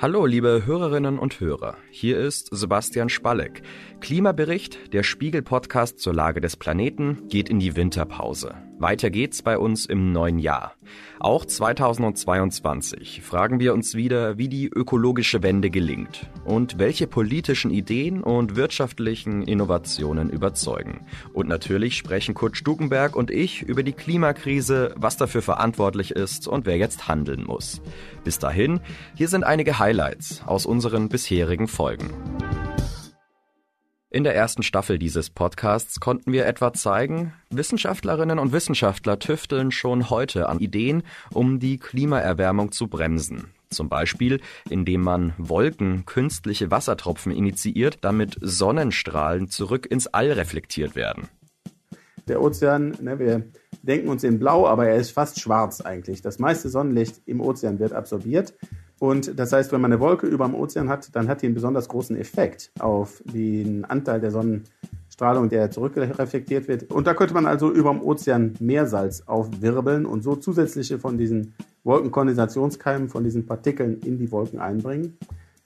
Hallo, liebe Hörerinnen und Hörer. Hier ist Sebastian Spalleck. Klimabericht, der Spiegel-Podcast zur Lage des Planeten, geht in die Winterpause. Weiter geht's bei uns im neuen Jahr. Auch 2022 fragen wir uns wieder, wie die ökologische Wende gelingt und welche politischen Ideen und wirtschaftlichen Innovationen überzeugen. Und natürlich sprechen Kurt Stukenberg und ich über die Klimakrise, was dafür verantwortlich ist und wer jetzt handeln muss. Bis dahin, hier sind einige Highlights aus unseren bisherigen Folgen. In der ersten Staffel dieses Podcasts konnten wir etwa zeigen, Wissenschaftlerinnen und Wissenschaftler tüfteln schon heute an Ideen, um die Klimaerwärmung zu bremsen. Zum Beispiel, indem man Wolken künstliche Wassertropfen initiiert, damit Sonnenstrahlen zurück ins All reflektiert werden. Der Ozean, ne, wir denken uns in Blau, aber er ist fast schwarz eigentlich. Das meiste Sonnenlicht im Ozean wird absorbiert. Und das heißt, wenn man eine Wolke über dem Ozean hat, dann hat die einen besonders großen Effekt auf den Anteil der Sonnenstrahlung, der zurückreflektiert wird. Und da könnte man also über dem Ozean Meersalz aufwirbeln und so zusätzliche von diesen Wolkenkondensationskeimen, von diesen Partikeln in die Wolken einbringen,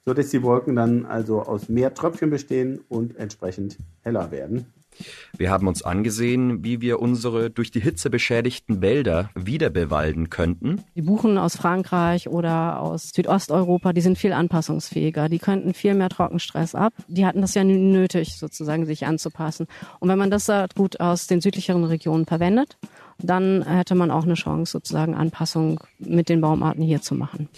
sodass die Wolken dann also aus mehr Tröpfchen bestehen und entsprechend heller werden. Wir haben uns angesehen, wie wir unsere durch die Hitze beschädigten Wälder wieder bewalden könnten. Die Buchen aus Frankreich oder aus Südosteuropa, die sind viel anpassungsfähiger. Die könnten viel mehr Trockenstress ab. Die hatten das ja nötig, sozusagen sich anzupassen. Und wenn man das gut aus den südlicheren Regionen verwendet, dann hätte man auch eine Chance, sozusagen Anpassung mit den Baumarten hier zu machen.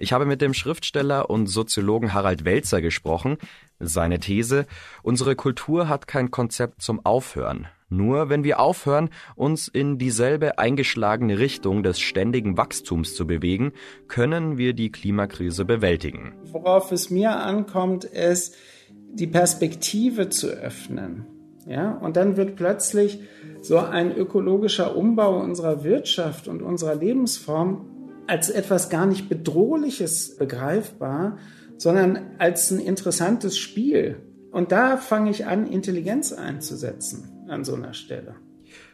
Ich habe mit dem Schriftsteller und Soziologen Harald Welzer gesprochen. Seine These, unsere Kultur hat kein Konzept zum Aufhören. Nur wenn wir aufhören, uns in dieselbe eingeschlagene Richtung des ständigen Wachstums zu bewegen, können wir die Klimakrise bewältigen. Worauf es mir ankommt, ist, die Perspektive zu öffnen. Ja, und dann wird plötzlich so ein ökologischer Umbau unserer Wirtschaft und unserer Lebensform als etwas gar nicht Bedrohliches begreifbar, sondern als ein interessantes Spiel. Und da fange ich an, Intelligenz einzusetzen an so einer Stelle.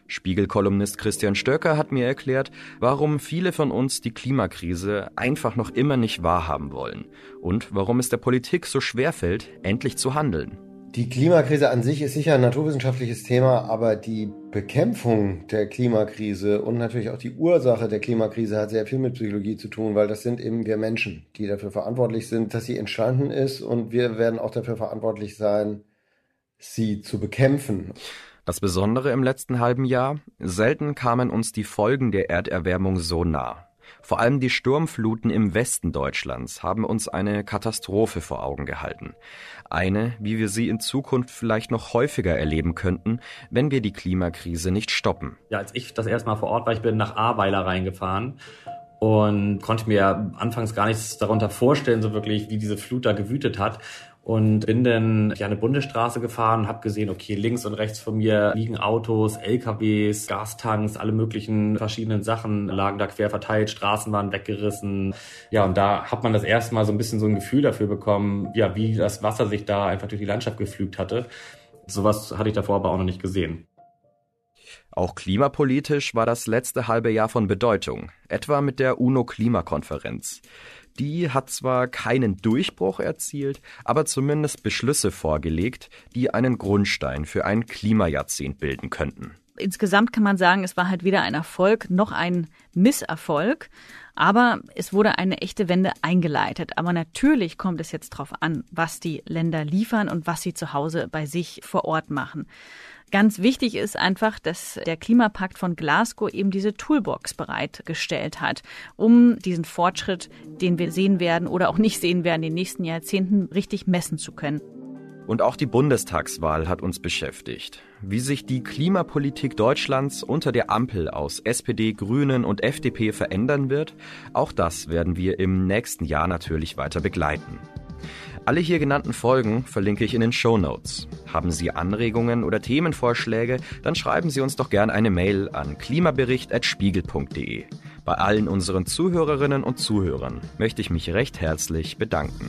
Spiegelkolumnist Christian Stöcker hat mir erklärt, warum viele von uns die Klimakrise einfach noch immer nicht wahrhaben wollen und warum es der Politik so schwerfällt, endlich zu handeln. Die Klimakrise an sich ist sicher ein naturwissenschaftliches Thema, aber die Bekämpfung der Klimakrise und natürlich auch die Ursache der Klimakrise hat sehr viel mit Psychologie zu tun, weil das sind eben wir Menschen, die dafür verantwortlich sind, dass sie entstanden ist und wir werden auch dafür verantwortlich sein, sie zu bekämpfen. Das Besondere im letzten halben Jahr, selten kamen uns die Folgen der Erderwärmung so nah. Vor allem die Sturmfluten im Westen Deutschlands haben uns eine Katastrophe vor Augen gehalten. Eine, wie wir sie in Zukunft vielleicht noch häufiger erleben könnten, wenn wir die Klimakrise nicht stoppen. Ja, als ich das erste Mal vor Ort war, ich bin nach Ahrweiler reingefahren und konnte mir anfangs gar nichts darunter vorstellen, so wirklich, wie diese Flut da gewütet hat und bin dann ja eine Bundesstraße gefahren und habe gesehen, okay, links und rechts von mir liegen Autos, LKWs, Gastanks, alle möglichen verschiedenen Sachen lagen da quer verteilt, Straßen waren weggerissen. Ja, und da hat man das erste Mal so ein bisschen so ein Gefühl dafür bekommen, ja, wie das Wasser sich da einfach durch die Landschaft geflügt hatte. Sowas hatte ich davor aber auch noch nicht gesehen. Auch klimapolitisch war das letzte halbe Jahr von Bedeutung, etwa mit der UNO-Klimakonferenz. Die hat zwar keinen Durchbruch erzielt, aber zumindest Beschlüsse vorgelegt, die einen Grundstein für ein Klimajahrzehnt bilden könnten. Insgesamt kann man sagen, es war halt weder ein Erfolg noch ein Misserfolg. Aber es wurde eine echte Wende eingeleitet. Aber natürlich kommt es jetzt darauf an, was die Länder liefern und was sie zu Hause bei sich vor Ort machen. Ganz wichtig ist einfach, dass der Klimapakt von Glasgow eben diese Toolbox bereitgestellt hat, um diesen Fortschritt, den wir sehen werden oder auch nicht sehen werden in den nächsten Jahrzehnten, richtig messen zu können. Und auch die Bundestagswahl hat uns beschäftigt. Wie sich die Klimapolitik Deutschlands unter der Ampel aus SPD, Grünen und FDP verändern wird, auch das werden wir im nächsten Jahr natürlich weiter begleiten. Alle hier genannten Folgen verlinke ich in den Show Notes. Haben Sie Anregungen oder Themenvorschläge, dann schreiben Sie uns doch gern eine Mail an klimabericht.spiegel.de. Bei allen unseren Zuhörerinnen und Zuhörern möchte ich mich recht herzlich bedanken.